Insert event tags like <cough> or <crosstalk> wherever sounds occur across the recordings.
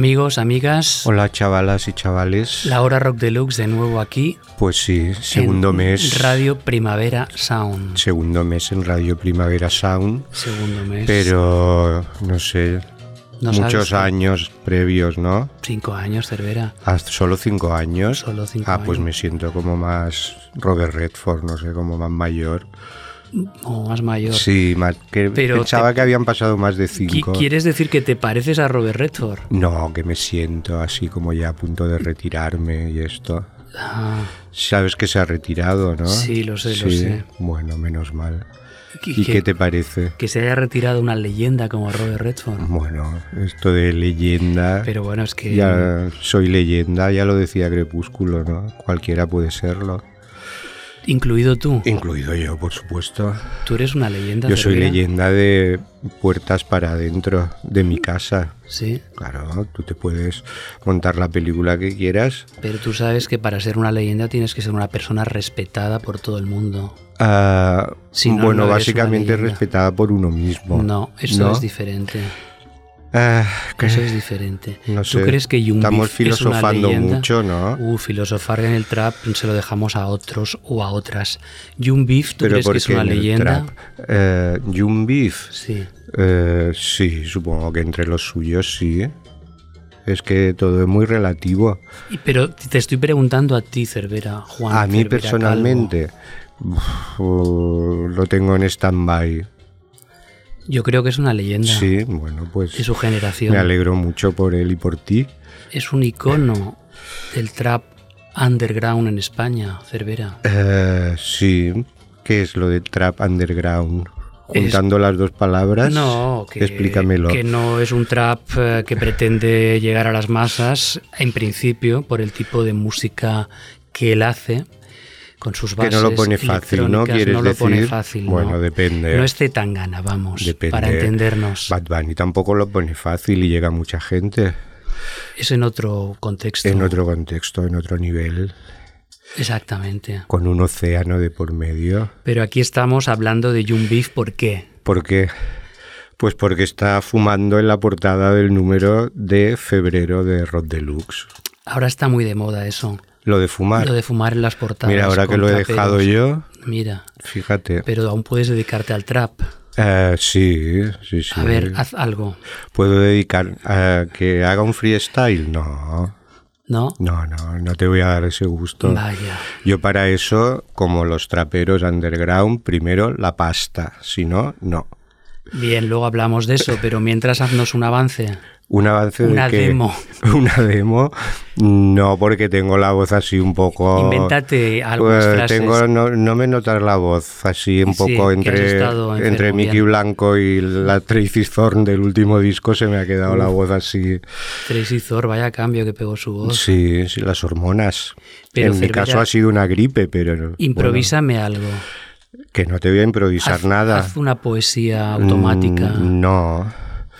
Amigos, amigas. Hola chavalas y chavales. La hora rock deluxe de nuevo aquí. Pues sí, segundo en mes. Radio Primavera Sound. Segundo mes en Radio Primavera Sound. Segundo mes. Pero no sé. No muchos sabes, años previos, ¿no? Cinco años, Cervera. Hasta solo cinco años. Solo cinco ah, pues años. me siento como más Robert Redford, no sé, como más mayor. O más mayor. Sí, más que Pero pensaba te- que habían pasado más de cinco. ¿Quieres decir que te pareces a Robert Redford? No, que me siento así como ya a punto de retirarme y esto. Ah, Sabes que se ha retirado, ¿no? Sí, lo sé, lo Sí, sé. Bueno, menos mal. ¿Y que- qué te parece? que se haya retirado una leyenda como Robert Redford. Bueno, esto de leyenda. Pero bueno, es que Ya soy leyenda, ya lo decía Crepúsculo, ¿no? Cualquiera puede serlo. Incluido tú, Incluido yo, por supuesto. tú eres una leyenda. Yo soy Cervera. leyenda de puertas para adentro de mi casa. Sí, Claro, tú te puedes montar la película que quieras. pero tú sabes que para ser una leyenda tienes que ser una persona respetada por todo el mundo. Ah, Si no, bueno, no básicamente respetada por uno mismo. No, eso ¿No? es diferente. Ah, Eso es diferente. no ¿Tú sé. crees que Jung Estamos Beef es una filosofando mucho, ¿no? Uh, filosofar en el trap se lo dejamos a otros o a otras. Jung Beef, ¿tú Pero crees ¿por que es una leyenda? Eh, Jung Beef. Sí. Eh, sí, supongo que entre los suyos sí. Es que todo es muy relativo. Pero te estoy preguntando a ti, Cervera, Juan. A mí Cervera personalmente uf, lo tengo en stand-by. Yo creo que es una leyenda Sí, bueno, pues de su generación. me alegro mucho por él y por ti. Es un icono del trap underground en España, Cervera. Eh, sí, ¿qué es lo de trap underground? Es- Juntando las dos palabras, No, que, explícamelo. que no es un trap eh, que pretende llegar a las masas, en principio, por el tipo de música que él hace, con sus Que bases no lo pone fácil, ¿no? ¿Quieres no lo pone fácil, Bueno, no. depende. No es Zetangana, vamos, Depende. para entendernos. Bad Bunny tampoco lo pone fácil y llega a mucha gente. Es en otro contexto. En otro contexto, en otro nivel, Exactamente. con un océano de por medio. Pero aquí estamos hablando de Young Beef, ¿por qué? ¿Por qué? Pues porque está fumando en la portada del número de febrero de Rod Deluxe. Ahora está muy de moda eso, Lo de fumar. lo de fumar en las portadas. Mira, ahora que lo he dejado yo, Mira, fíjate. pero aún puedes dedicarte al trap. Eh, sí, sí, sí. A ver, haz algo, ¿Puedo dedicar a que haga un freestyle? No, ¿no? no, no, no te voy a dar ese gusto. Vaya. Yo para eso, como los traperos underground, primero la pasta, si no, no. Bien, luego hablamos de eso, pero mientras haznos un avance. Un avance Una de que demo. <laughs> una demo, no porque tengo la voz así un poco. Invéntate algunas Pues frases. tengo, no, no me notas la voz así un Sí, poco entre, entre Mickey. Blanco y la Tracy Thorn del último disco se me ha quedado la voz así. Tracy Thor, vaya cambio que pegó su voz. Sí, sí, las hormonas. Pero, en mi caso ha sido una gripe, pero Improvísame algo. bueno, que no te voy a improvisar Haz, nada. haz una poesía automática, Mm, No,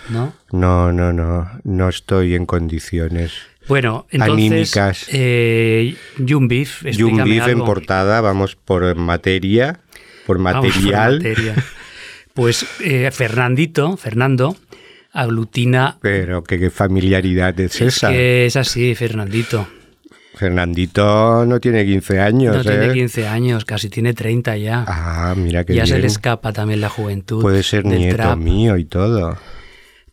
¿no? no, no, no, no estoy en condiciones. Bueno, entonces, Anímicas. eh, Beef, Beef en portada, vamos por materia, por material. materia. Pues eh, Fernandito, Fernando, aglutina... Pero ¿qué, qué familiaridad es, Es esa. que es así, Fernandito. Fernandito no tiene 15 años, No tiene ¿eh? 15 años, casi tiene 30 ya. Ah, mira que ya se le escapa también la juventud. Puede ser nieto trap. mío y todo.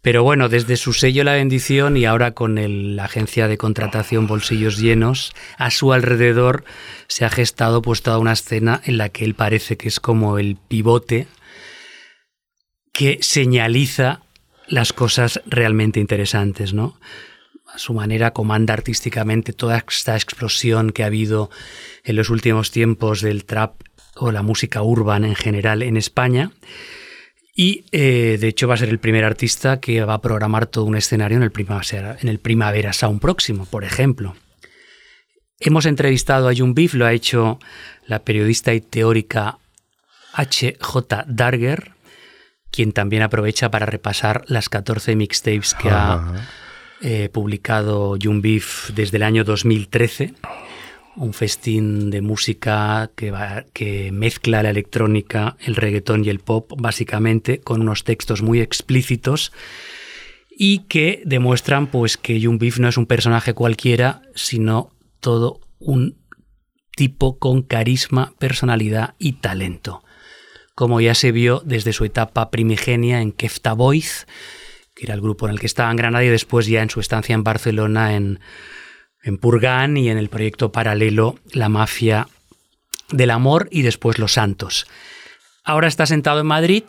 Pero bueno, desde su sello La Bendición y ahora con el- la agencia de contratación Bolsillos Llenos, a su alrededor se ha gestado pues toda una escena en la que él parece que es como el pivote que señaliza las cosas realmente interesantes, ¿no? A su manera comanda artísticamente toda esta explosión que ha habido en los últimos tiempos del trap o la música urban en general en España. Y eh, de hecho va a ser el primer artista que va a programar todo un escenario en el Primavera, en el Primavera Sound próximo, por ejemplo. Hemos entrevistado a Jun Beef, lo ha hecho la periodista y teórica H.J. Darger, quien también aprovecha para repasar las 14 mixtapes que ha eh, publicado Jun Beef desde el año 2013. Un festín de música que, va- que mezcla la electrónica, el reggaetón y el pop, básicamente, con unos textos muy explícitos y que demuestran pues que Jung Beef no es un personaje cualquiera, sino todo un tipo con carisma, personalidad y talento. Como ya se vio desde su etapa primigenia en Kefta Boys, que era el grupo en el que estaba en Granada, y después ya en su estancia en Barcelona en, en Purgan y en el proyecto paralelo La Mafia del Amor y después Los Santos. Ahora está sentado en Madrid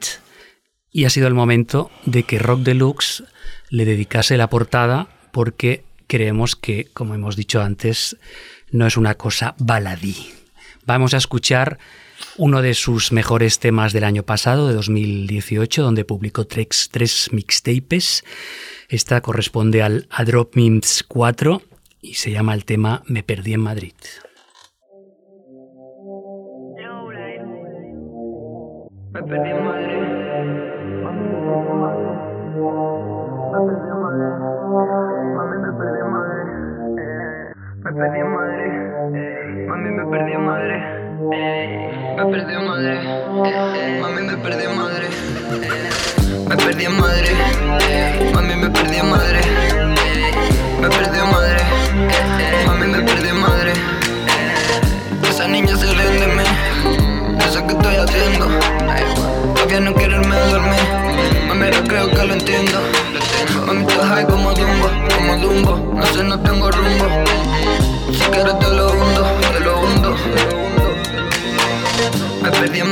y ha sido el momento de que Rock Deluxe le dedicase la portada porque creemos que, como hemos dicho antes, no es una cosa baladí. Vamos a escuchar uno de sus mejores temas del año pasado, de 2018, donde publicó tres, tres mixtapes. Esta corresponde al A Drop Memes 4 y se llama el tema Me perdí en Madrid. Me perdí en Madrid. Me perdí en Madrid, mami me perdí en Madrid, me perdí en Madrid, mami me perdí en Madrid, me perdí en Madrid, mami me perdí en Madrid, me perdí en Madrid, mami me perdí en Madrid. Esa niña se ríe de mí, no sé qué estoy haciendo, todavía no quiero irme a dormir, mami creo que lo entiendo. Mami, estás high como Dumbo, como Dumbo, no sé, no tengo rumbo. Si quieres te lo hundo, te lo hundo. Me perdí en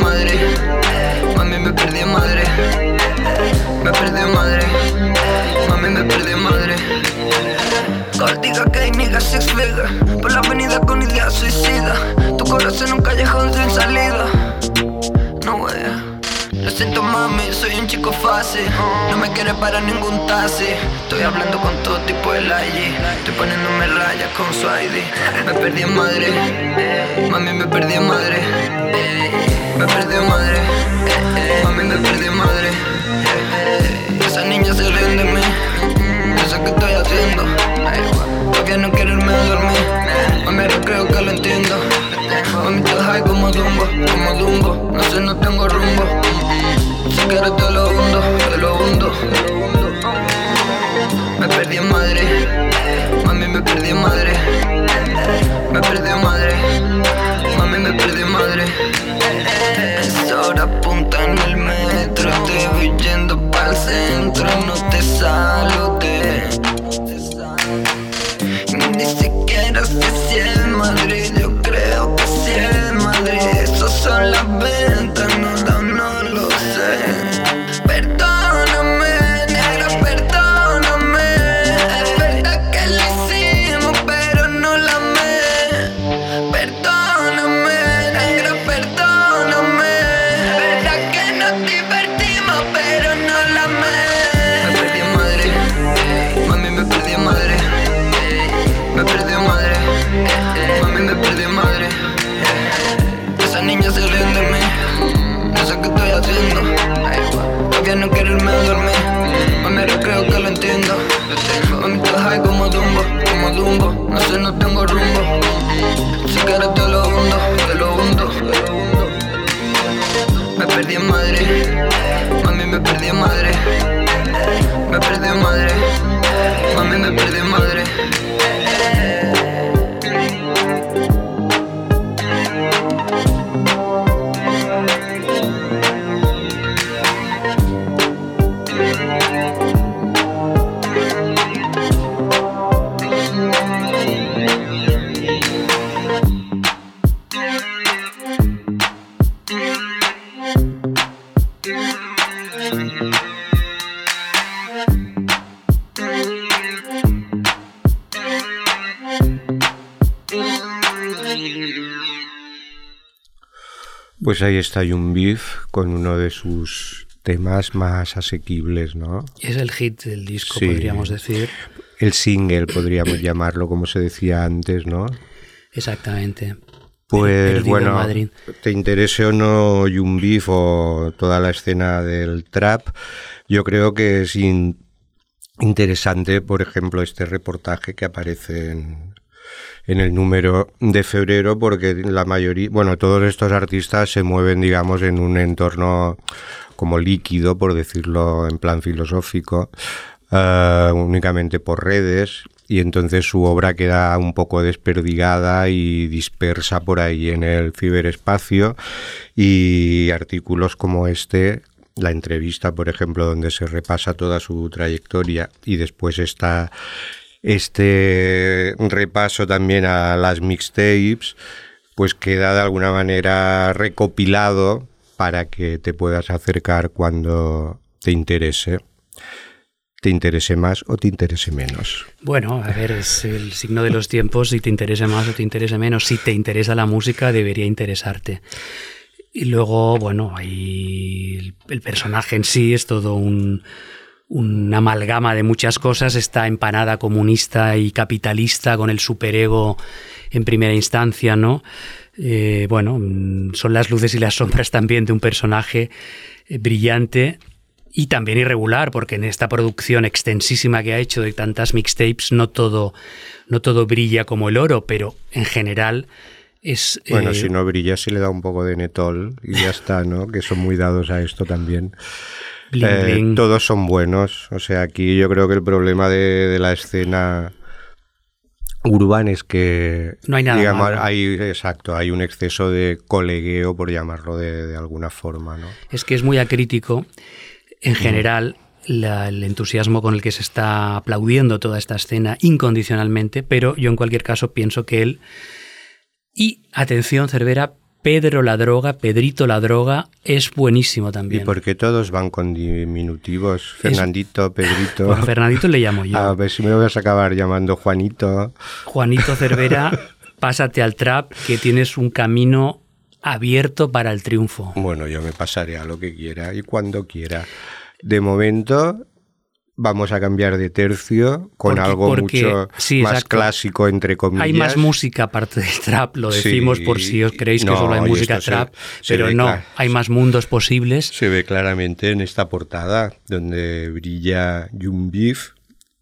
mami me perdí en Madrid. Me perdí en mami me perdí en Madrid. Cortiga que hay niggas six figure Por la avenida con ideas suicida. Tu corazón en un callejón sin salida. No way lo siento mami, soy un chico fácil. No me quiere para ningún taxi. Estoy hablando con todo tipo de allí Estoy poniéndome rayas con su ID <laughs> Me perdí en Madrid. Mami me perdí en Madrid Si quieres te lo hundo, te lo hundo. Me perdí en Madrid. Mami me perdí en Madrid high como Dumbo, como Dumbo. No sé, no tengo rumbo. Si quieres te lo hundo, te lo hundo. Me perdí en Mami me perdí en Me perdí en Madrid. Mami me perdí en Madrid Pues ahí está Young Beef con uno de sus temas más asequibles, ¿no? Es el hit del disco, Sí. podríamos decir. El single, podríamos llamarlo, como se decía antes, ¿no? Exactamente. Pues bueno, Madrid. te interese o no Young Beef o toda la escena del trap, yo creo que es in- interesante, por ejemplo, este reportaje que aparece en, en el número de febrero, porque la mayoría, bueno, todos estos artistas se mueven, digamos, en un entorno como líquido, por decirlo en plan filosófico, eh, únicamente por redes y entonces su obra queda un poco desperdigada y dispersa por ahí en el ciberespacio y artículos como este la entrevista, por ejemplo, donde se repasa toda su trayectoria y después está este repaso también a las mixtapes, pues queda de alguna manera recopilado para que te puedas acercar cuando te interese te interese más o te interese menos. Bueno, a ver, es el signo de los tiempos, si te interese más o te interese menos. Si te interesa la música, debería interesarte. Y luego, bueno, hay el personaje en sí es todo un, una amalgama de muchas cosas, está empanada comunista y capitalista con el superego en primera instancia, ¿no? Eh, bueno, son las luces y las sombras también de un personaje eh, brillante y también irregular, porque en esta producción extensísima que ha hecho de tantas mixtapes, no todo, no todo brilla como el oro, pero en general es... Bueno, eh, si no brilla, se le da un poco de netol y ya está, ¿no? Que son muy dados a esto también. Eh, todos son buenos, o sea, aquí yo creo que el problema de, la escena urbana es que no hay nada digamos, hay exacto hay un exceso de colegueo por llamarlo de, de alguna forma ¿no? es que es muy acrítico en general, el entusiasmo con el que se está aplaudiendo toda esta escena incondicionalmente, pero yo en cualquier caso pienso que él... Y atención, Cervera, Pedro la droga, Pedrito la droga, es buenísimo también. Y porque todos van con diminutivos, Fernandito, Pedrito. <laughs> Fernandito le llamo yo. A ver si me vas a acabar llamando Juanito. Juanito Cervera, <laughs> pásate al trap, que tienes un camino abierto para el triunfo. Bueno, yo me pasaré a lo que quiera y cuando quiera. De momento vamos a cambiar de tercio con algo mucho más clásico, entre comillas. Hay más música aparte del trap, lo decimos por si os creéis que solo hay música trap, pero no, hay más mundos posibles. Se ve claramente en esta portada, donde brilla Jung Beef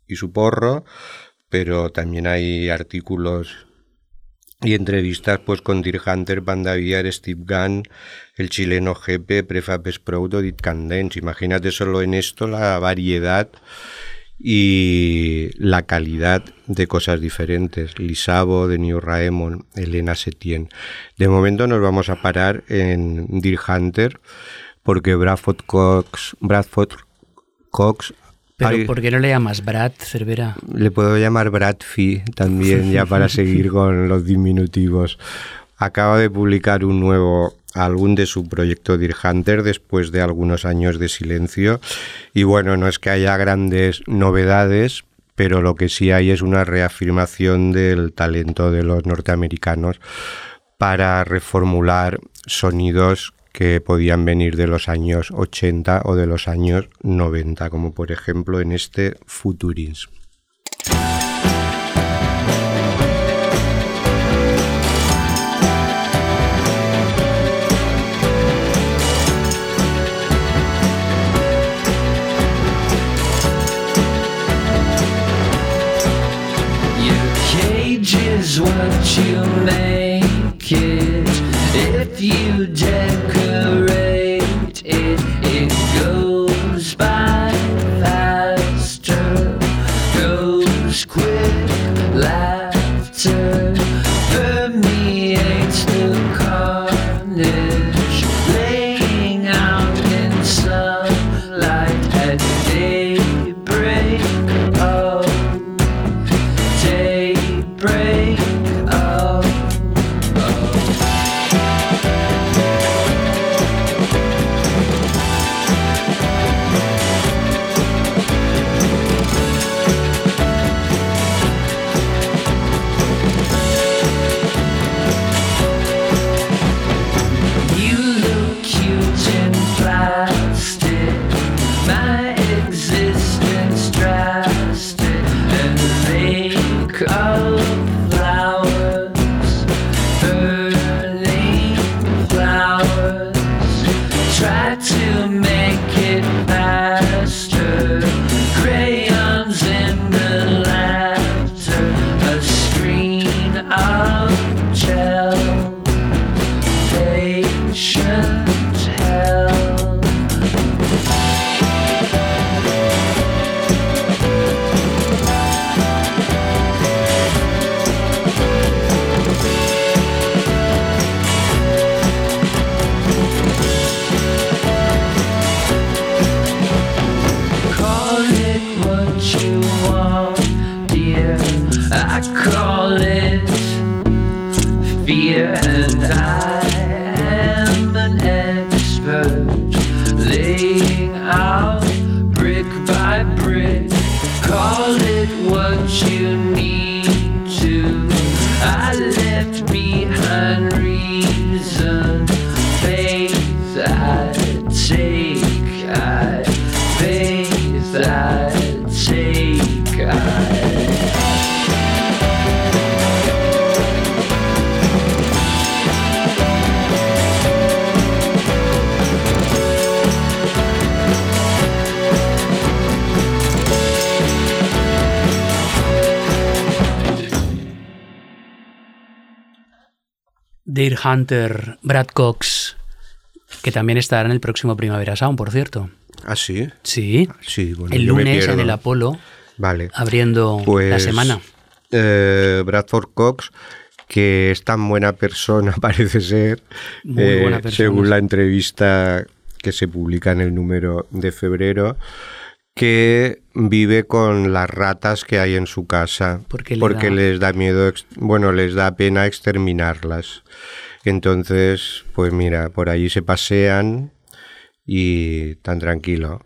y su porro, pero también hay artículos y entrevistas pues con Dirk Hunter, Banda Steve Gunn, el chileno GP, Prefab Sprout o Dit Candence. Imagínate solo en esto la variedad y la calidad de cosas diferentes. Lisabo, de New Raemon, Elena Setien. De momento nos vamos a parar en Dirk Hunter porque Bradford Cox, Bradford Cox pero ¿por qué no le llamas Brad Cervera? Le puedo llamar Bradfi también, ya para <laughs> seguir con los diminutivos. Acaba de publicar un nuevo álbum de su proyecto Deer Hunter después de algunos años de silencio. Y bueno, no es que haya grandes novedades, pero lo que sí hay es una reafirmación del talento de los norteamericanos para reformular sonidos que podían venir de los años 80 o de los años 90, como por ejemplo en este Futurins. what you make it if you decorate. Hunter, Brad Cox, que también estará en el próximo Primavera Sound, por cierto. ¿Ah, sí? Sí. Sí, bueno, el lunes en el Apolo, Vale. abriendo la Pues, semana. eh, Bradford Cox, que es tan buena persona, <laughs> parece ser, Muy eh, buena persona, según sí. la entrevista que se publica en el número de febrero, que vive con las ratas que hay en su casa Porque le da- les da miedo, bueno, les da pena exterminarlas. Entonces, pues mira, por allí se pasean y tan tranquilo.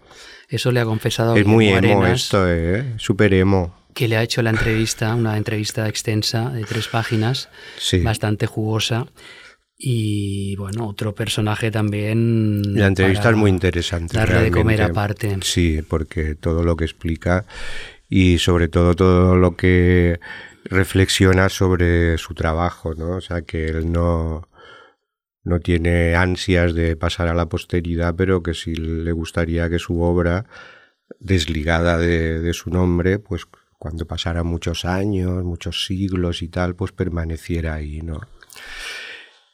Eso le ha confesado Es muy emo esto, ¿eh? Súper emo. que le ha hecho la entrevista, una entrevista extensa de tres páginas, Sí. bastante jugosa. Y bueno, otro personaje también. La entrevista es muy interesante. Darle de comer aparte. Sí, porque todo lo que explica y sobre todo todo lo que reflexiona sobre su trabajo, ¿no? O sea, que él no, no tiene ansias de pasar a la posteridad, pero que sí le gustaría que su obra, desligada de, de su nombre, pues cuando pasara muchos años, muchos siglos y tal, pues permaneciera ahí, ¿no?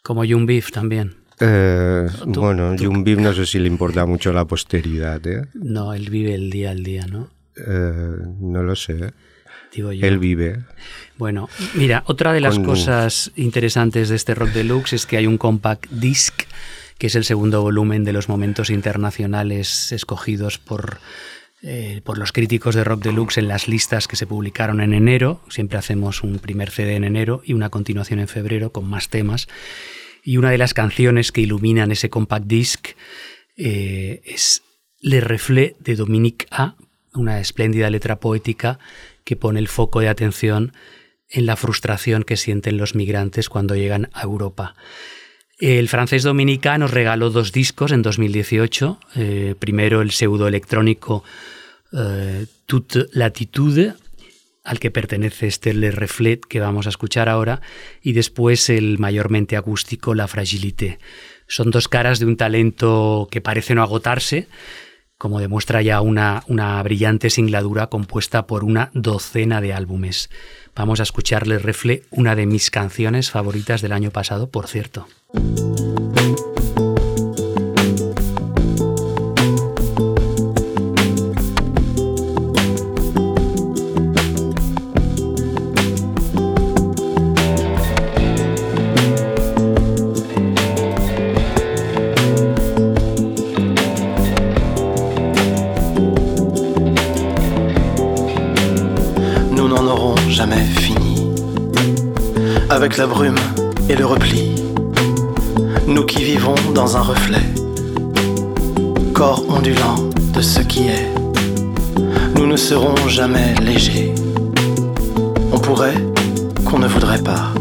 Como Jung Beef también. Eh, bueno, Jung Beef no sé si le importa mucho la posteridad, ¿eh? No, él vive el día al día, ¿no? Eh, no lo sé. Digo yo. Él vive. Bueno, mira, otra de las Con- cosas interesantes de este Rock Deluxe es que hay un compact disc, que es el segundo volumen de los momentos internacionales escogidos por, eh, por los críticos de Rock Deluxe en las listas que se publicaron en enero. Siempre hacemos un primer CD en enero y una continuación en febrero con más temas. Y una de las canciones que iluminan ese compact disc eh, es Le Reflet de Dominique A, una espléndida letra poética que pone el foco de atención en la frustración que sienten los migrantes cuando llegan a Europa. El francés Dominica nos regaló dos discos en 2018. eh, primero el pseudoelectrónico eh, Toute Latitude, al que pertenece este Le Reflet que vamos a escuchar ahora, y después el mayormente acústico La Fragilité. Son dos caras de un talento que parece no agotarse, como demuestra ya una, una brillante singladura compuesta por una docena de álbumes. Vamos a escucharle Refle, una de mis canciones favoritas del año pasado, por cierto. La brume et le repli, nous qui vivons dans un reflet, corps ondulant de ce qui est, nous ne serons jamais légers. On pourrait qu'on ne voudrait pas,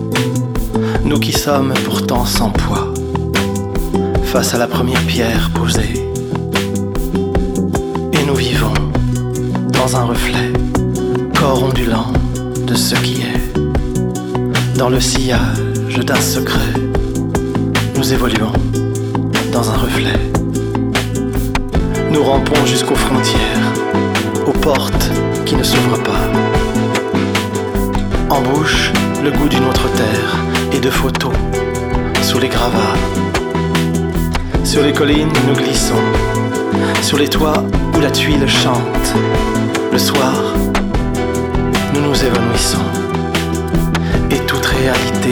nous qui sommes pourtant sans poids, face à la première pierre posée. Et nous vivons dans un reflet corps ondulant de ce qui est. Dans le sillage d'un secret, nous évoluons dans un reflet. Nous rampons jusqu'aux frontières, aux portes qui ne s'ouvrent pas. En bouche, le goût d'une autre terre et de photos sous les gravats. Sur les collines, nous glissons, sur les toits où la tuile chante. Le soir, nous nous évanouissons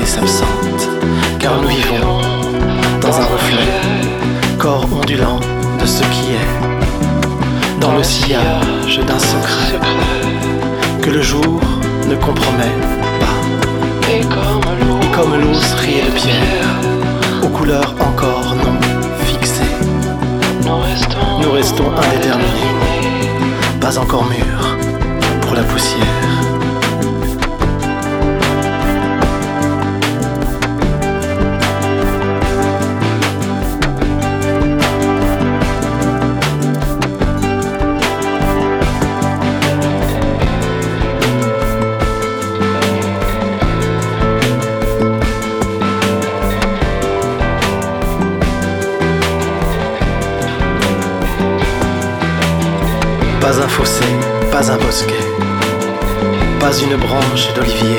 s'absente, car nous vivons dans un reflet, corps ondulant de ce qui est, dans le sillage d'un secret que le jour ne compromet pas. Et comme l'eau striée de pierre, aux couleurs encore non fixées, nous restons indéterminés, pas encore mûrs pour la poussière. Pas un bosquet, pas une branche d'olivier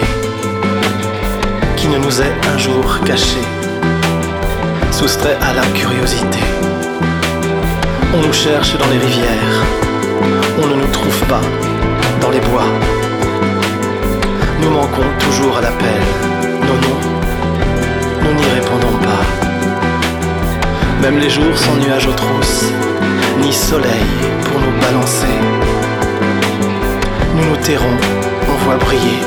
qui ne nous est un jour caché, soustrait à la curiosité. On nous cherche dans les rivières, on ne nous trouve pas dans les bois. Nous manquons toujours à l'appel, nos noms, nous n'y répondons pas. Même les jours sans nuages aux trousses, ni soleil pour nous balancer. Nous nous tairons, on voit briller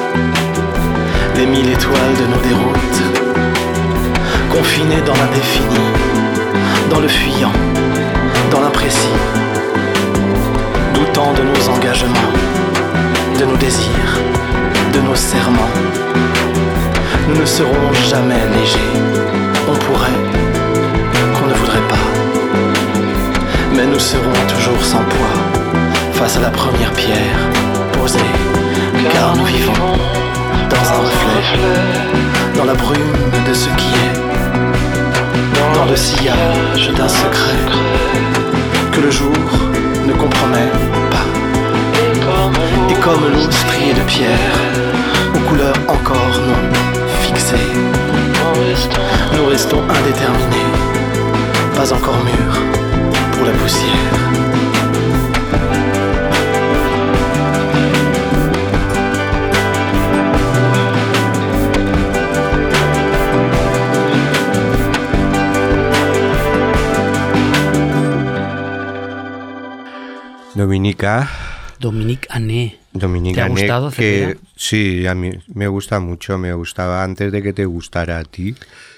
les mille étoiles de nos déroutes, confinés dans l'indéfini, dans le fuyant, dans l'imprécis, doutant de nos engagements, de nos désirs, de nos serments. Nous ne serons jamais légers, on pourrait, qu'on ne voudrait pas, mais nous serons toujours sans poids face à la première pierre car nous vivons dans un reflet, dans la brume de ce qui est, dans le sillage d'un secret que le jour ne compromet pas. Et comme l'eau striée de pierre, aux couleurs encore non fixées, nous restons indéterminés, pas encore mûrs pour la poussière. Dominica. Dominique Ané. Dominique ¿Te ha gustado, que sí, a mí me gusta mucho, me gustaba antes de que te gustara a ti,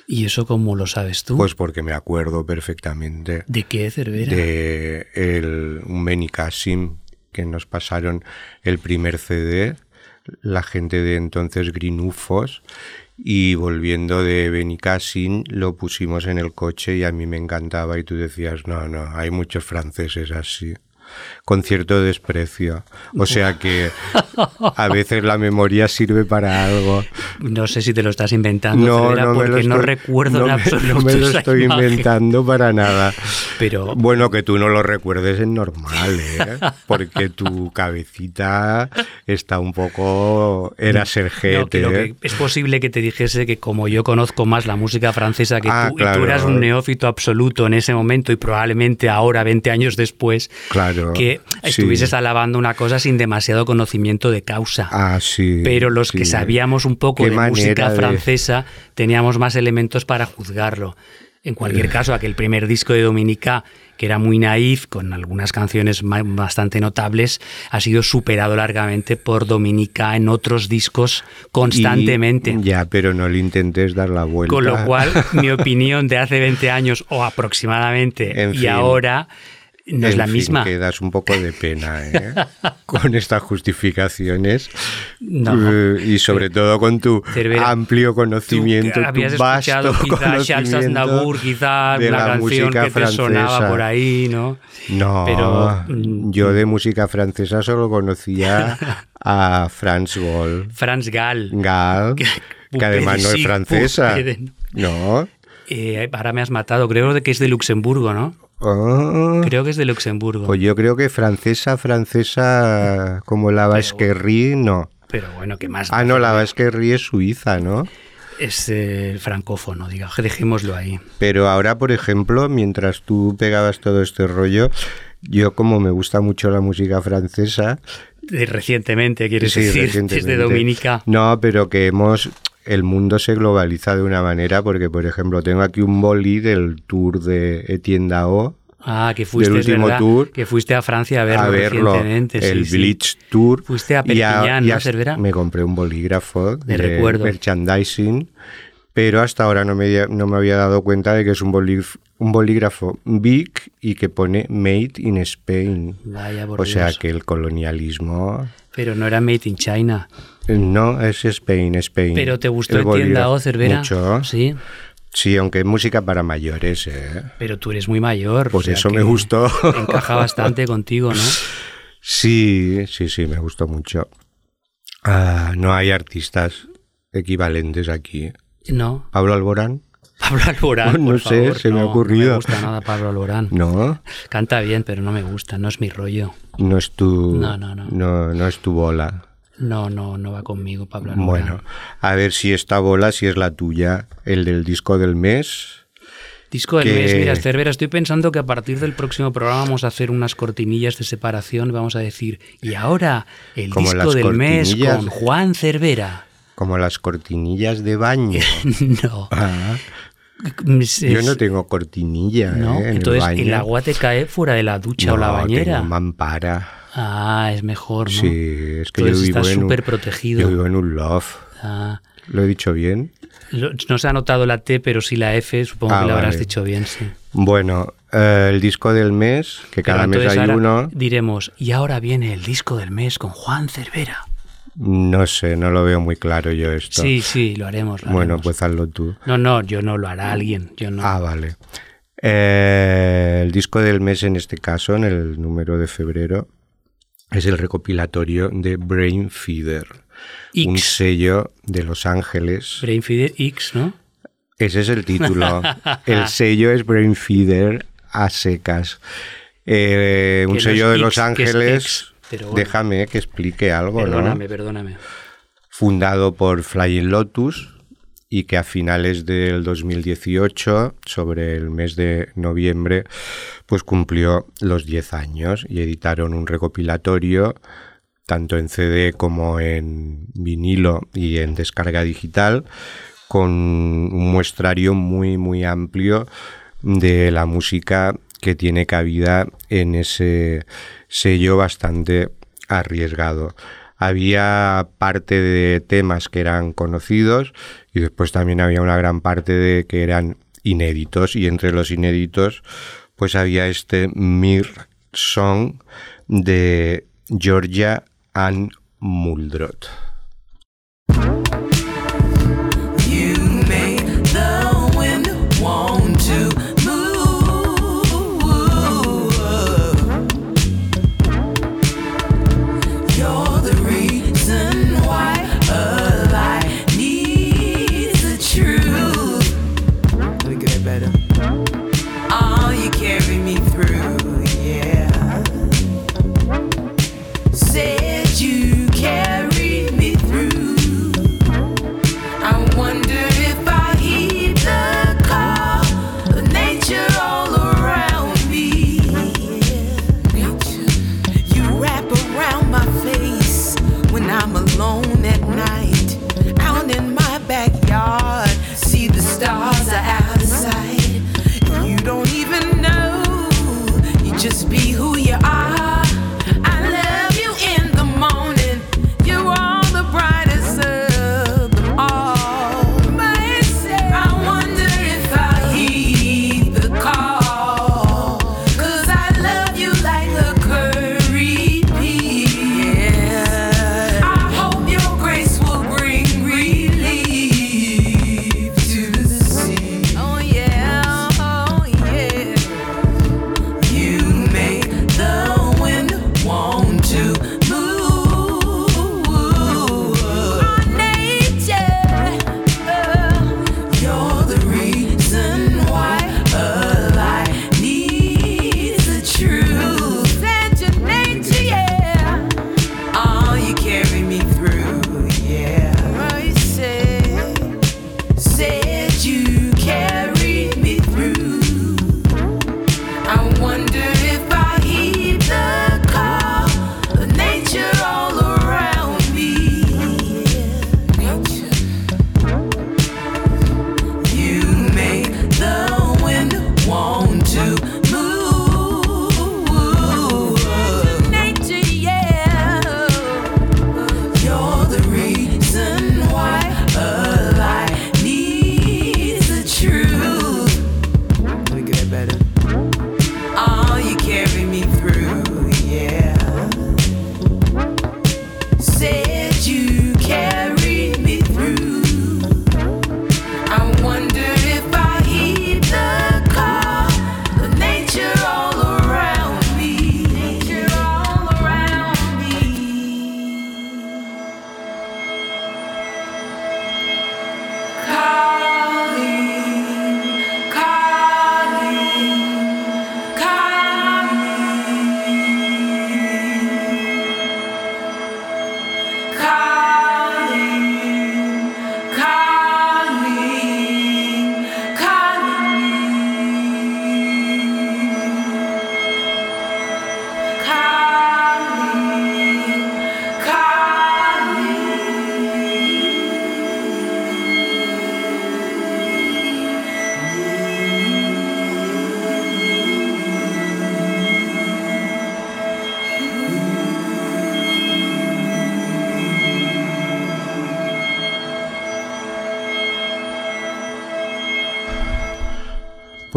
¿Y eso cómo lo sabes tú? pues porque me acuerdo perfectamente ¿De qué, Cervera? de el, un Benicassim que nos pasaron el primer CD, la gente de entonces Green UFOs, y volviendo de Benicassim lo pusimos en el coche y a mí me encantaba y tú decías, no, no, hay muchos franceses así con cierto desprecio. O sea que a veces la memoria sirve para algo. No sé si te lo estás inventando, No, Cervera, no me porque lo no estoy, recuerdo no en me- absoluto no me lo estoy imagen. inventando para nada. Pero Bueno, que tú no lo recuerdes es normal, ¿eh? Porque tu cabecita está un poco... Era no, lo ¿eh? es posible que te dijese que como yo conozco más la música francesa que Ah, tú, y tú eras un neófito absoluto en ese momento y probablemente ahora, 20 años después, Claro. Que sí. estuvieses alabando una cosa sin demasiado conocimiento de causa. Ah, sí. Pero los que sabíamos un poco Qué de música de- francesa teníamos más elementos para juzgarlo. En Eh. cualquier caso, aquel primer disco de Dominica, que era muy naif, con algunas canciones bastante notables, ha sido superado largamente por Dominica en otros discos constantemente. Y- ya, pero no le intentes dar la vuelta. Con lo cual, mi <laughs> opinión de hace 20 años o aproximadamente En y fin. ahora no es la fin, misma. que das un poco de pena ¿eh? <laughs> con estas justificaciones No. Eh, y sobre todo con tu Cervera, amplio conocimiento, Tú habías tu vasto conocimiento Aznavour, quizá de la, la canción música que te sonaba francesa. por ahí, ¿no? No, Pero, mm, yo de música francesa solo conocía <laughs> a Franz Gall, Franz Gall. Gall <laughs> que además de no es francesa. No. Eh, ahora me has matado, creo de que es de Luxemburgo, ¿no? Ah. Creo que es de Luxemburgo. Pues yo creo que francesa, francesa como la Basquerri, no. Pero bueno, ¿qué más? Ah, no, la Basquerri es suiza, ¿no? Es eh, francófono, diga, dejémoslo ahí. Pero ahora, por ejemplo, mientras tú pegabas todo este rollo, yo como me gusta mucho la música francesa, recientemente, quieres sí, decir, <laughs> recientemente. desde Dominica. No, pero que hemos el mundo se globaliza de una manera porque, por ejemplo, tengo aquí un boli del tour de Etienne Dao Ah, que fuiste, del último verdad, tour que fuiste a Francia a verlo, a verlo, recientemente. el sí. Bleach Tour. Fuiste a y Perpiñán, y ¿no? Me compré un bolígrafo De de, recuerdo. merchandising, pero hasta ahora no me, no me había dado cuenta de que es un, bolígrafo, un bolígrafo big y que pone Made in Spain. Vaya, por o sea que el colonialismo... Pero no era Made in China. No, es Spain, Spain. Pero te gustó El el tienda o Cervera. Mucho. Sí. Sí, aunque es música para mayores, ¿eh? Pero tú eres muy mayor. Pues o sea eso me gustó. Encaja bastante contigo, ¿no? Sí, sí, sí, me gustó mucho. Ah, no hay artistas equivalentes aquí. No. Pablo Alborán. Pablo Alborán. <laughs> No por sé, favor, se me ha no, ocurrido. No me gusta nada Pablo Alborán. No, Canta bien, pero no me gusta, no es mi rollo. no es tu, No, no, no. no, no es tu bola. No, no, no va conmigo Pablo. Bueno, a ver si esta bola, si es la tuya, el del disco del mes. Disco del que- mes, mira, Cervera, estoy pensando que a partir del próximo programa vamos a hacer unas cortinillas de separación, vamos a decir, y ahora el Como disco del mes con Juan Cervera. Como las cortinillas de baño. <laughs> no. Ah, Es- yo no tengo cortinilla ¿no? ¿eh? en Entonces el baño. el agua te cae fuera de la ducha o la No, bañera. tengo mampara. Ah, es mejor, ¿no? Sí, es que Entonces yo vivo estás súper protegido. Yo vivo en un loft. Ah, ¿Lo he dicho bien? no se ha notado la T, pero sí la F, supongo Ah, que la habrás dicho bien, sí. Bueno, eh, el disco del mes, que cada mes hay uno, Diremos, y ahora viene el disco del mes con Juan Cervera. No sé, no lo veo muy claro yo esto. Sí, sí, lo haremos. lo bueno, haremos. pues hazlo tú. No, no, yo no lo hará alguien. Yo no. Ah, vale. Eh, el disco del mes en este caso, en el número de febrero, es el recopilatorio de Brain Feeder, un sello de Los Ángeles. Brain Feeder X, ¿no? Ese es el título. <laughs> el sello es Brain Feeder a secas. Eh, un sello de Los X, Ángeles. X, pero bueno. Déjame que explique algo, ¿no? Perdóname, perdóname. fundado por Flying Lotus y que a finales del 2018, sobre el mes de noviembre, pues cumplió los 10 años y editaron un recopilatorio tanto en CD como en vinilo y en descarga digital con un muestrario muy muy amplio de la música que tiene cabida en ese sello bastante arriesgado. Había parte de temas que eran conocidos y después también había una gran parte de que eran inéditos y entre los inéditos pues había este Mir Song de Georgia Ann Muldrot.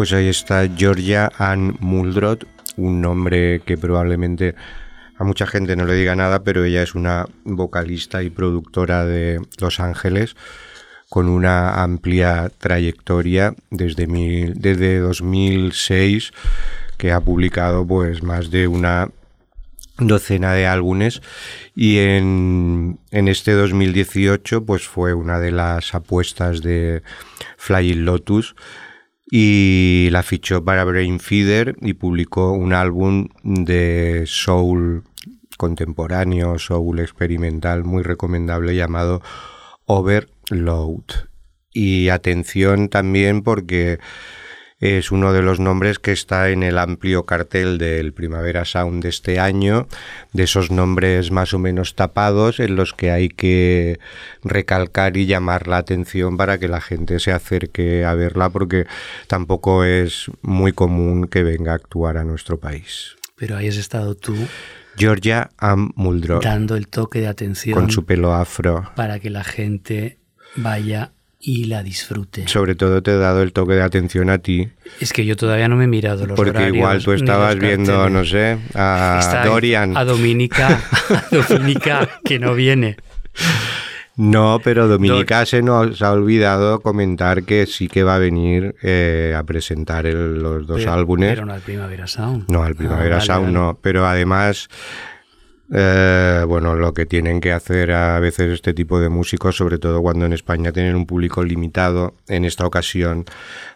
Pues ahí está Georgia Ann Muldrot, un nombre que probablemente a mucha gente no le diga nada, pero ella es una vocalista y productora de Los Ángeles con una amplia trayectoria desde, mil- desde 2006 que ha publicado pues más de una docena de álbumes. Y en, en este 2018 pues fue una de las apuestas de Flying Lotus y la fichó para Brain Feeder y publicó un álbum de soul contemporáneo, soul experimental muy recomendable llamado Overload. Y atención también porque es uno de los nombres que está en el amplio cartel del Primavera Sound de este año, de esos nombres más o menos tapados en los que hay que recalcar y llamar la atención para que la gente se acerque a verla porque tampoco es muy común que venga a actuar a nuestro país. Pero ahí has estado tú Georgia Am Muldrow, dando el toque de atención con su pelo afro. para que la gente vaya y la disfrute. Sobre todo te he dado el toque de atención a ti, Es que yo todavía no me he mirado los porque horarios igual tú estabas viendo, no sé, a Está Dorian. A Dominica, a <laughs> Dominica, que no viene. No, pero Dominica se nos ha olvidado comentar que sí que va a venir eh, a presentar el- los dos Pero- álbumes. Pero no al Primavera Sound. No, al Primavera Ah, vale, Sound vale. no, pero además, eh, bueno, lo que tienen que hacer a veces este tipo de músicos, sobre todo cuando en España tienen un público limitado, en esta ocasión,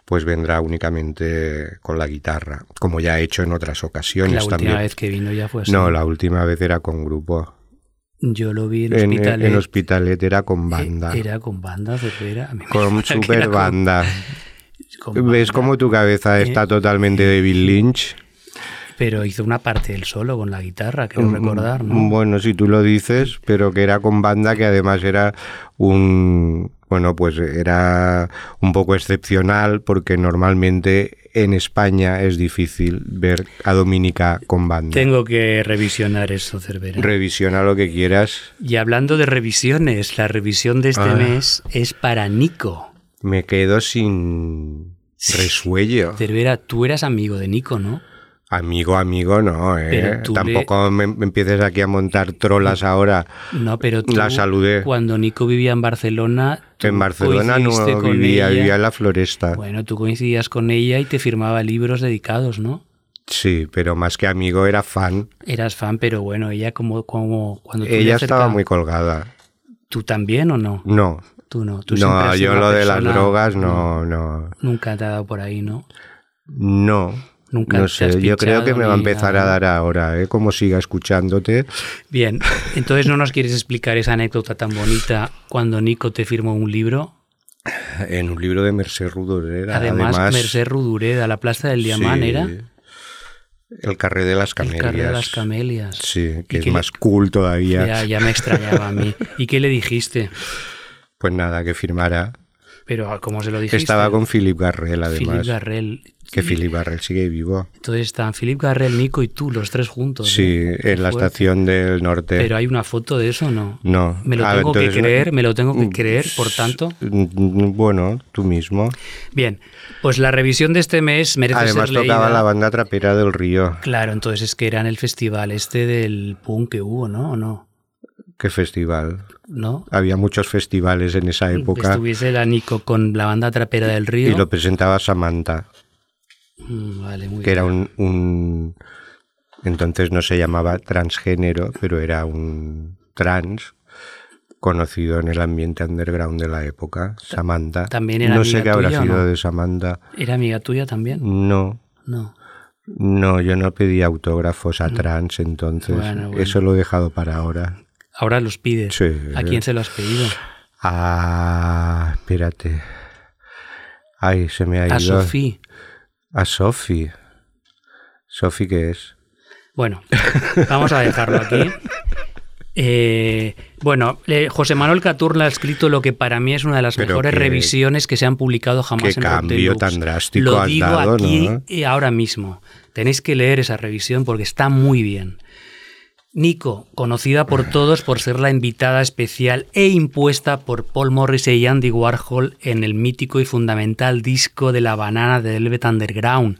pues vendrá únicamente con la guitarra, como ya ha hecho en otras ocasiones La última también. vez que vino ya fue así. No, la última vez era con grupo. Yo lo vi en, En, Hospitalet. en Hospitalet era con banda. Eh, Era con banda, Cervera. A mí me con super era banda. con ¿Ves banda. cómo tu cabeza está Eh, totalmente David Lynch? Pero hizo una parte del solo con la guitarra, creo recordar, ¿no? Mm, Bueno, si tú lo dices, pero que era con banda, que además era un. Bueno, pues era un poco excepcional porque normalmente en España es difícil ver a Dominica con banda. Tengo que revisionar eso, Cervera. Revisiona lo que quieras. y hablando de revisiones, la revisión de este Ah. mes es para Nico. Me quedo sin resuello. Cervera, tú eras amigo de Nico, ¿no? Amigo, amigo, no, ¿eh? Tampoco me, me empieces aquí a montar trolas ahora. No, pero tú, La saludé. cuando Nico vivía en Barcelona... En Barcelona no vivía, ella. vivía en la floresta. Bueno, tú coincidías con ella y te firmaba libros dedicados, ¿no? Sí, pero más que amigo era fan. Eras fan, pero bueno, ella como, como cuando tú Ella estaba muy colgada. ¿Tú también o no? No, Tú no. Tú no, yo lo de las drogas no, no, Nunca te ha dado por ahí, ¿no? no. Nunca no sé, yo creo que me va a empezar a dar ahora, ¿eh? Como siga escuchándote. Bien, <laughs> entonces no nos quieres explicar esa anécdota tan bonita cuando Nico te firmó un libro. En un libro de Mercé Rudorera. Además, Merced Rudureda, la Plaza del Diamant sí, era El carré de las el camelias. carro de las camelias. Sí, ¿Y que es le- más cool todavía. Ya, ya me extrañaba a mí. ¿Y qué le dijiste? Pues nada, que firmara. Pero ¿cómo se lo dijiste? Estaba con Philip Garrel, además. Philip Garrel. Que Philip Garrel sigue vivo. Entonces están Philip Garrel, Nico y tú, los tres juntos. Sí. Qué en la fuerte. estación del norte. Pero hay una foto de eso, o ¿no? No. Me lo Ah, tengo que creer, me lo tengo que mm, creer, por tanto. Bueno, tú mismo. Bien, pues la revisión de este mes merece Además ser tocaba leída. la banda trapera del río. Claro, entonces es que era en el festival este del punk que hubo, ¿no? ¿O no? ¿Qué festival? ¿No? Había muchos festivales en esa época Estuviese la Nico con la banda trapera del río. y lo presentaba Samantha, Mm, Vale, muy que era un, un- Entonces no se llamaba transgénero, pero era un trans conocido en el ambiente underground de la época, Samantha. también era no sé qué habrá tuya, ¿o sido no? de Samantha. ¿Era amiga tuya también? No, No. no, yo no pedí autógrafos a trans, entonces Mm. Bueno, bueno. eso lo he dejado para ahora. Ahora los pides. Sí. ¿A quién se lo has pedido? Ah, espérate. Ay, se me ha ido. A Sofía. A Sofi. ¿Sofi qué es? Bueno, vamos a dejarlo aquí. <laughs> Eh, bueno, eh, José Manuel Caturla ha escrito lo que para mí es una de las Pero mejores revisiones que se han publicado jamás qué en cambio tan drástico Lo digo dado, aquí ¿no? y ahora mismo. Tenéis que leer esa revisión porque está muy bien. Nico, conocida por todos por ser la invitada especial e impuesta por Paul Morris y Andy Warhol en el mítico y fundamental disco de la banana de Velvet Underground,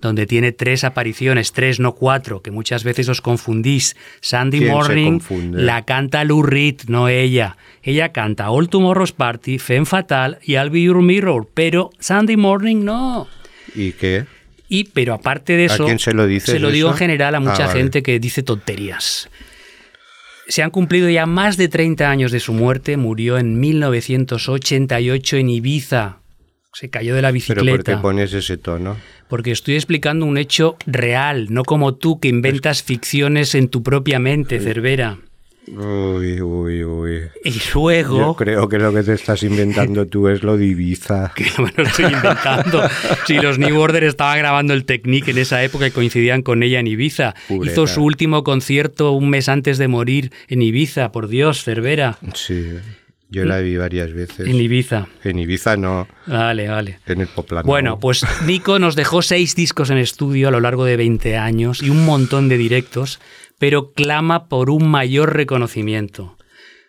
donde tiene tres apariciones, tres, no cuatro, que muchas veces os confundís. Sandy ¿Quién se Morning la canta Lou Reed, no ella. Ella canta All Tomorrow's Party, Femme Fatal y I'll Be Your Mirror, pero Sandy Morning no. ¿Y qué? Y, pero aparte de ¿A eso, quién se lo dices se lo digo eso? en general a mucha Ah, vale. gente que dice tonterías. Se han cumplido ya más de 30 años de su muerte. Murió en 1988 en Ibiza. Se cayó de la ¿Pero bicicleta. por qué pones ese tono? Porque estoy explicando un hecho real, no como tú que inventas ficciones en tu propia mente, Cervera. Uy, uy, uy. Y luego... Yo creo que lo que te estás inventando <laughs> tú es lo de Ibiza. que no me lo estoy inventando. <laughs> si los New Order estaban grabando el Technique en esa época y coincidían con ella en Ibiza. Pobreta. Hizo su último concierto un mes antes de morir en Ibiza, por Dios, Cervera. Sí, yo la vi varias veces. En Ibiza. En Ibiza no, Vale, vale. en el Poplano. Bueno, pues Nico nos dejó seis discos en estudio a lo largo de 20 años y un montón de directos, pero clama por un mayor reconocimiento.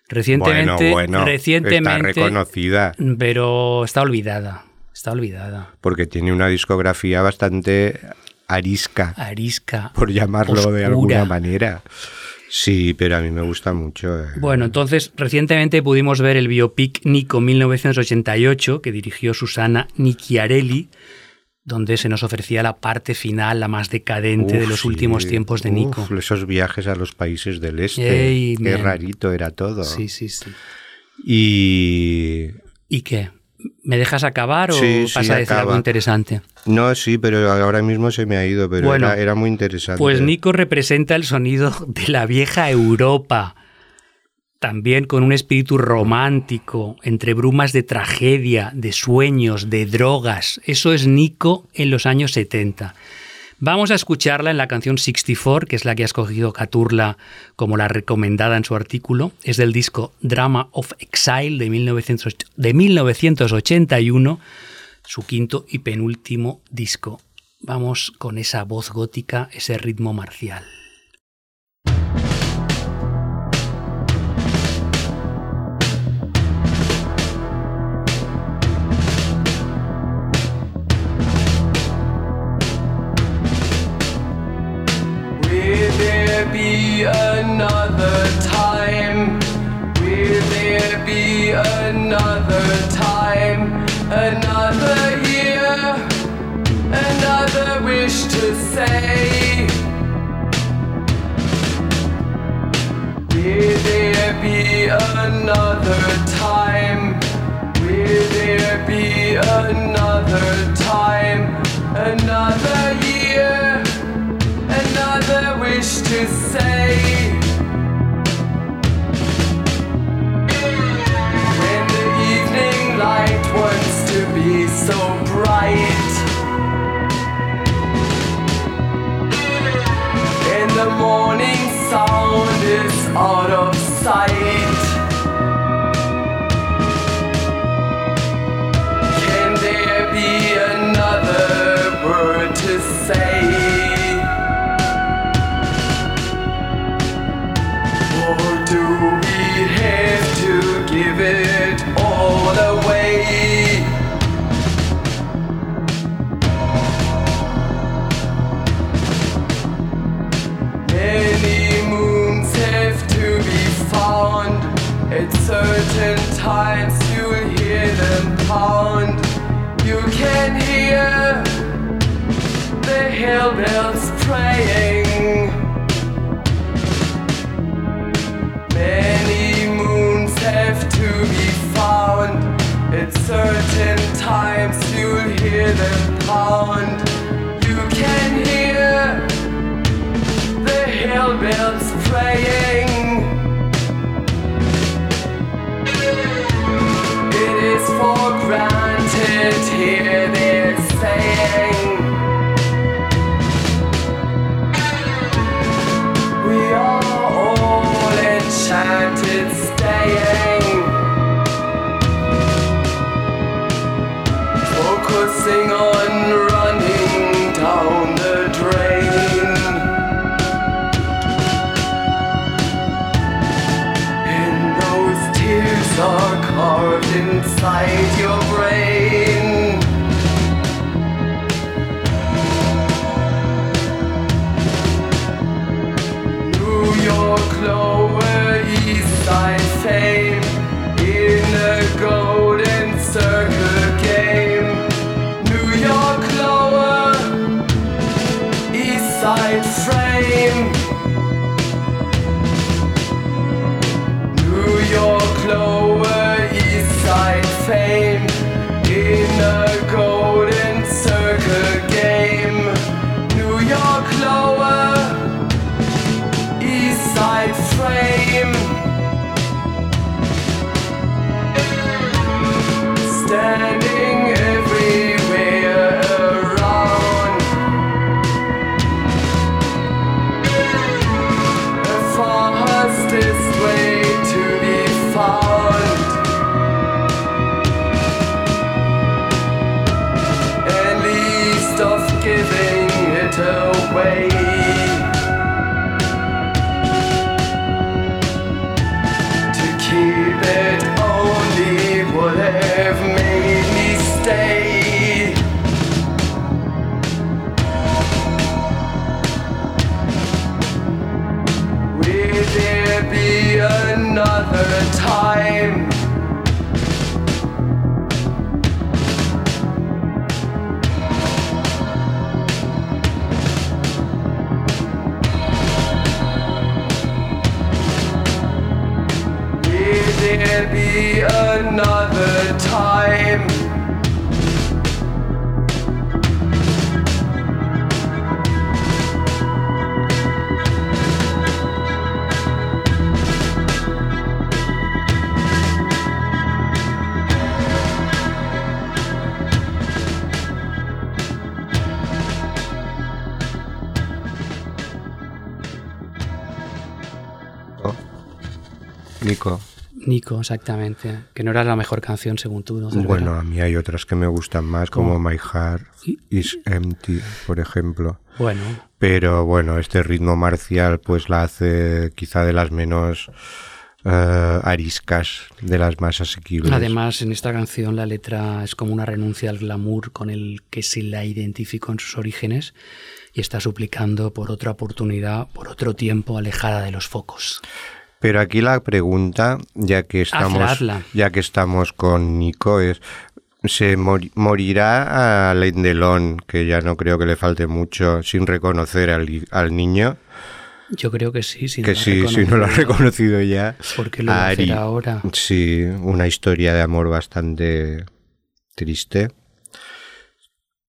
Recientemente, bueno, bueno, está recientemente, reconocida pero está olvidada. Está olvidada. porque tiene una discografía bastante arisca, Arisca. por llamarlo de alguna manera. Sí, pero a mí me gusta mucho. eh. Bueno, entonces recientemente pudimos ver el biopic Nico 1988 que dirigió Susana Nicchiarelli, donde se nos ofrecía la parte final, la más decadente de los sí, últimos tiempos de Nico. uf, esos viajes a los países del este. Ey, Qué man. rarito era todo. Sí, sí, sí. Y ¿Y qué? ¿Me dejas acabar o Sí, sí, vas a decir acaba. algo interesante? no, sí, pero ahora mismo se me ha ido, pero Bueno, era, era muy interesante. Pues Nico representa el sonido de la vieja Europa, también con un espíritu romántico, entre brumas de tragedia, de sueños, de drogas. Eso es Nico en los años 70. Vamos a escucharla en la canción 64, que es la que ha escogido Caturla como la recomendada en su artículo. Es del disco Drama of Exile de, 1900 de 1981, su quinto y penúltimo disco. Vamos con esa voz gótica, ese ritmo marcial. I. away. Exactamente. Que no era la mejor canción según tú. Bueno, a mí hay otras que me gustan más, como. My Heart is Empty, por ejemplo. Bueno, Pero bueno, este ritmo marcial pues la hace quizá de las menos eh, ariscas, de las más asequibles. además en esta canción la letra es como una renuncia al glamour con el que se la identificó en sus orígenes y está suplicando por otra oportunidad, por otro tiempo alejada de los focos. Pero aquí la pregunta, ya que estamos, hazla. ya que estamos con Nico, es ¿se mor- morirá Alain Delon, que ya no creo que le falte mucho, sin reconocer al, al niño? Yo creo que sí, si que sí, si no lo ha reconocido. ya. ¿Por qué lo va a hacer ahora? Sí, una historia de amor bastante triste.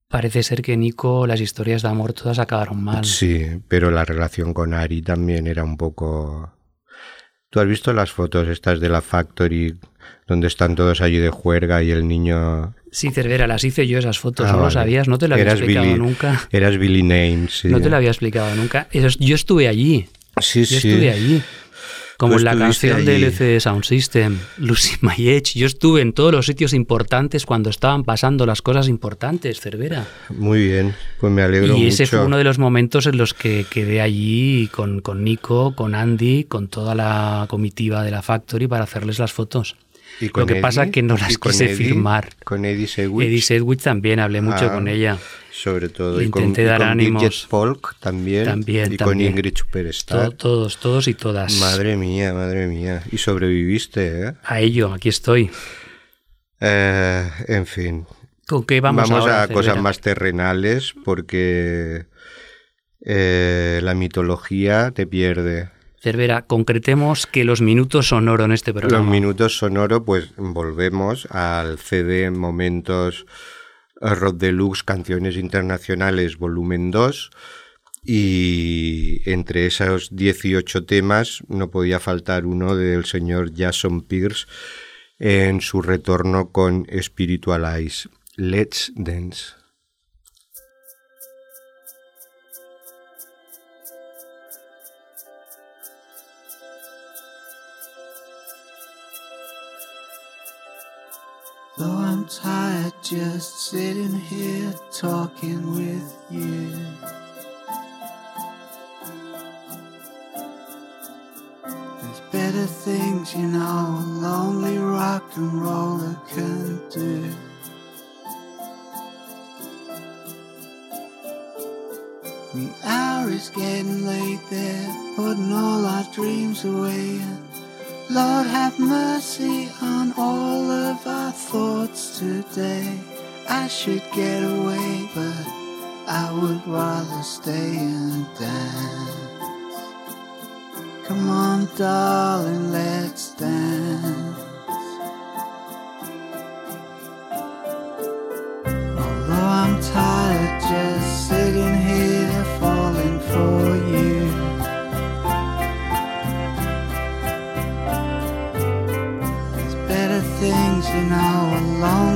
Parece ser que Nico, las historias de amor todas acabaron mal. Sí, pero la relación con Ari también era un poco... ¿Tú has visto las fotos estas de la Factory donde están todos allí de juerga y el niño... Sí, Cervera, las hice yo esas fotos, Ah, no lo sabías, no te lo había Eras explicado Billy- nunca. Eras Billy Names, sí. No te lo había explicado nunca. Yo estuve allí, Sí, yo sí. estuve allí. Como la canción de allí. LCD Sound System, Lucy <laughs> My Edge. Yo estuve en todos los sitios importantes cuando estaban pasando las cosas importantes, Cervera. Muy bien, pues me alegro Y ese mucho. fue uno de los momentos en los que quedé allí con, con Nico, con Andy, con toda la comitiva de la Factory para hacerles las fotos. ¿Y Lo que Eddie? pasa es que no las ¿Y con quise Eddie? firmar. Con Eddie Sewich, Eddie Sedgwick también, hablé mucho Ah, con ella. Sobre todo. Le y con, intenté y dar con ánimos. Bridget Polk también. También, Y con también. Ingrid Superstar. To- todos, todos y todas. Madre mía, madre mía. Y sobreviviste, ¿eh? A ello, aquí estoy. Eh, en fin. ¿Con qué vamos, ahora, a cosas más terrenales porque eh, la mitología te pierde. Cervera, concretemos que los minutos son oro en este programa. Los minutos sonoro, pues volvemos al CD Momentos Rock Deluxe Canciones Internacionales Volumen 2 y entre esos 18 temas no podía faltar uno del señor Jason Pierce en su retorno con Spiritualize. Let's Dance. I'm tired just sitting here talking with you. There's better things, you know, a lonely rock and roller can do. The hour is getting late there, putting all our dreams away. Lord, have mercy on all of our thoughts today. I should get away, but I would rather stay and dance. Come on, darling, let's dance. Although I'm tired just sitting here falling for in our long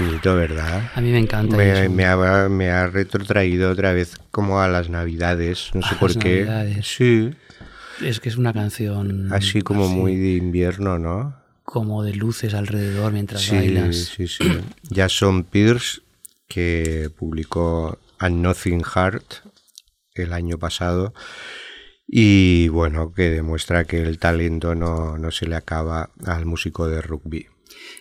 bonito, ¿verdad? A mí me encanta. Me, ha, me ha retrotraído otra vez como a las navidades, no sé por qué. Navidades. Sí, Es que es una canción así como así, muy de invierno, ¿no? como de luces alrededor mientras Sí, bailas. sí, sí. Jason Pierce que publicó A Nothing Heart el año pasado y bueno, que demuestra que el talento no, no se le acaba al músico de rugby.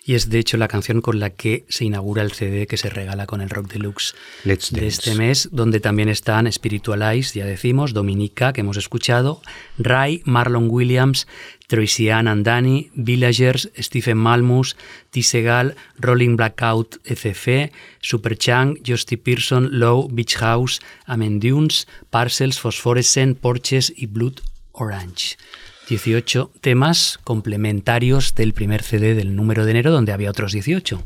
Y es de hecho la canción con la que se inaugura el CD que se regala con el Rock Deluxe Let's de este mes, donde también están Spiritualize, ya decimos, Dominica, que hemos escuchado, Ray, Marlon Williams, Tracy Ann Andani, Villagers, Stephen Malmus, T. Segal, Rolling Blackout ECF, Superchang, Justy Pearson, Low, Beach House, Amen Dunes, Parcels, Phosphorescent, Porches y Blood Orange. 18 temas complementarios del primer CD del número de enero, donde había otros 18.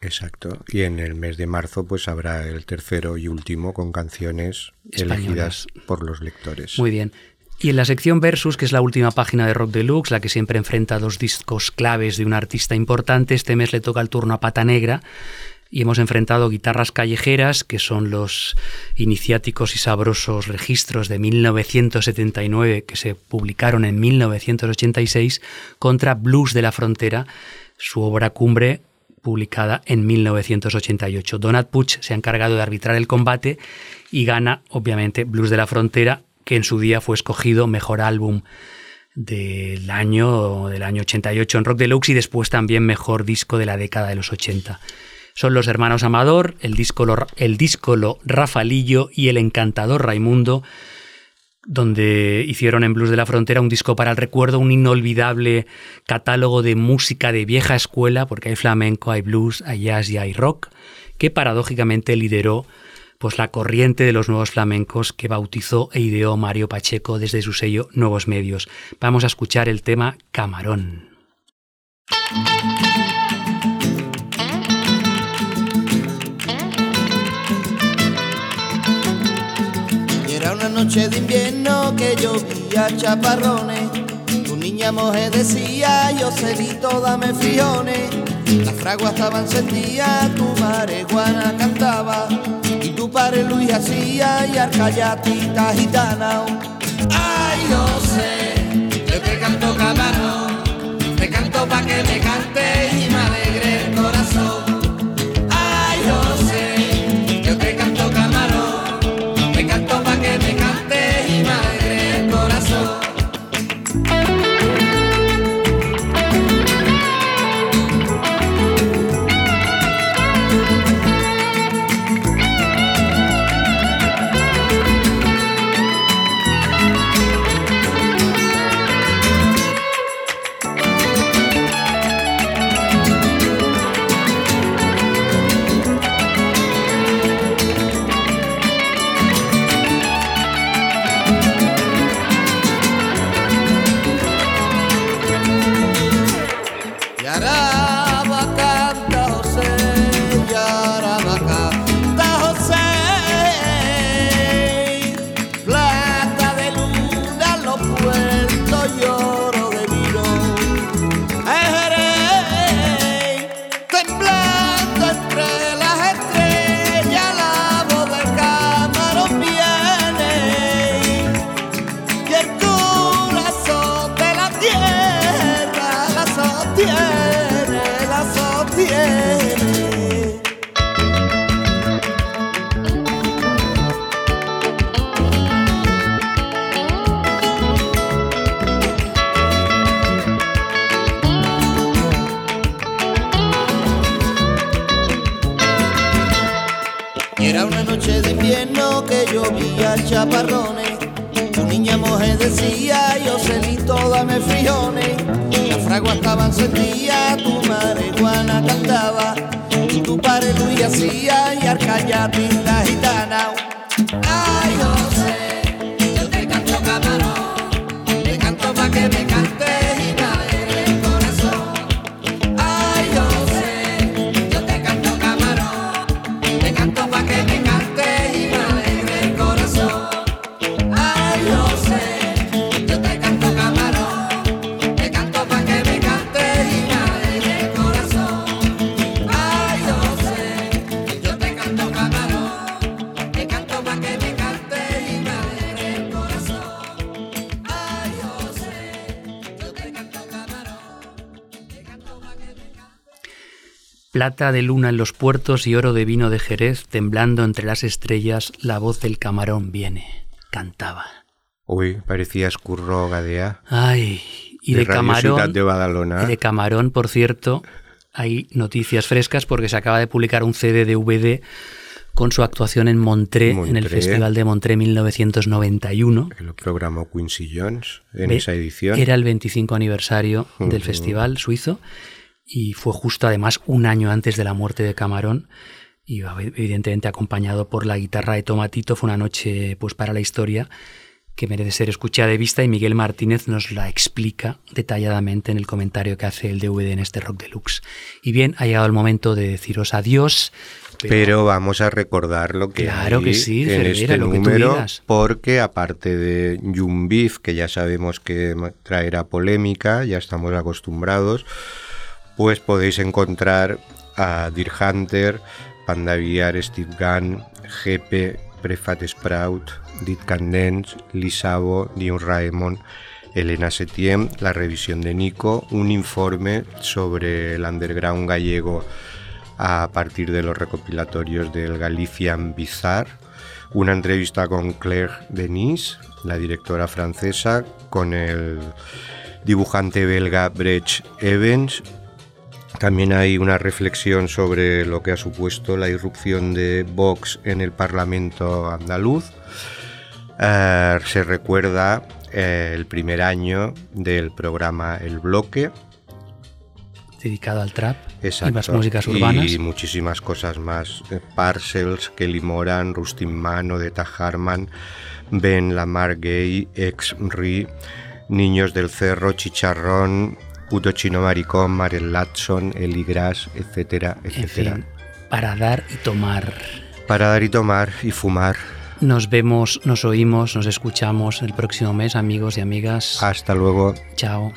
Exacto. Y en el mes de marzo pues habrá el tercero y último con canciones Españolas. elegidas por los lectores. Muy bien. Y en la sección Versus, que es la última página de Rock Deluxe, la que siempre enfrenta dos discos claves de un artista importante, este mes le toca el turno a Pata Negra y hemos enfrentado guitarras callejeras, que son los iniciáticos y sabrosos registros de 1979 que se publicaron en 1986, contra Blues de la Frontera, su obra cumbre publicada en 1988. Donat Puig se ha encargado de arbitrar el combate y gana, obviamente, Blues de la Frontera, que en su día fue escogido mejor álbum del año, del año 88 en Rock Deluxe y después también mejor disco de la década de los 80. Son los hermanos Amador, el díscolo, el Rafalillo y el encantador Raimundo, donde hicieron en Blues de la Frontera un disco para el recuerdo, un inolvidable catálogo de música de vieja escuela, porque hay flamenco, hay blues, hay jazz y hay rock, que paradójicamente lideró pues la corriente de los nuevos flamencos que bautizó e ideó Mario Pacheco desde su sello Nuevos Medios. Vamos a escuchar el tema Camarón. Noche de invierno que llovía chaparrones. Tu niña moje decía, yo celito, dame friones. Las fraguas estaban encendidas, tu marihuana cantaba. Y tu padre Luis hacía y arcallatita gitana. Ay, yo sé, yo te canto camarón. Te canto pa' que me cante y me alegre el corazón. Encendida, tu marihuana cantaba. Y tu padre Luis hacía y arcallatina gitana. Plata de luna en los puertos y oro de vino de Jerez, temblando entre las estrellas, la voz del camarón viene. Cantaba. Uy, parecía Escurro Gadea. Ay, y de de, camarón. De Badalona. de camarón, por cierto, hay noticias frescas porque se acaba de publicar un CD de VD con su actuación en Montré, en el. Festival de Montré 1991. Que lo programó Quincy Jones en esa edición. Era el 25 aniversario del Ujú. festival suizo y fue justo además un año antes de la muerte de Camarón y evidentemente acompañado por la guitarra de Tomatito. Fue una noche pues para la historia que merece ser escuchada de vista y Miguel Martínez nos la explica detalladamente en el comentario que hace el DVD en este Rock Deluxe. Y bien, ha llegado el momento de deciros adiós. Pero vamos a recordar lo que Claro hay que sí, en Cervera, este lo que tú número, porque aparte de Jumbif, que ya sabemos que traerá polémica, ya estamos acostumbrados, pues podéis encontrar a Deer Hunter, Panda VR, Steve Gunn, GP, Prefat Sprout, Dit Candens, Lisabo, Dion Raemon, Elena Setiem, la revisión de Nico, un informe sobre el underground gallego a partir de los recopilatorios del Galician Bizarre, una entrevista con Claire Denis, la directora francesa, con el dibujante belga Brecht Evans. También hay una reflexión sobre lo que ha supuesto la irrupción de Vox en el Parlamento andaluz. Eh, se recuerda eh, el primer año del programa El Bloque, Dedicado al trap y Exacto. más músicas urbanas. Y muchísimas cosas más. Eh, Parcels, Kelly Moran, Rustin Mano, Deta Harman, Ben Lamar Gay, Ex Ri, Niños del Cerro, Chicharrón, Puto Chino Maricón, Marel Latson, Eli Gras, etcétera, En etcétera. fin, para dar y tomar. Para dar y tomar y fumar. Nos vemos, nos oímos, nos escuchamos el próximo mes, amigos y amigas. Hasta luego. Chao.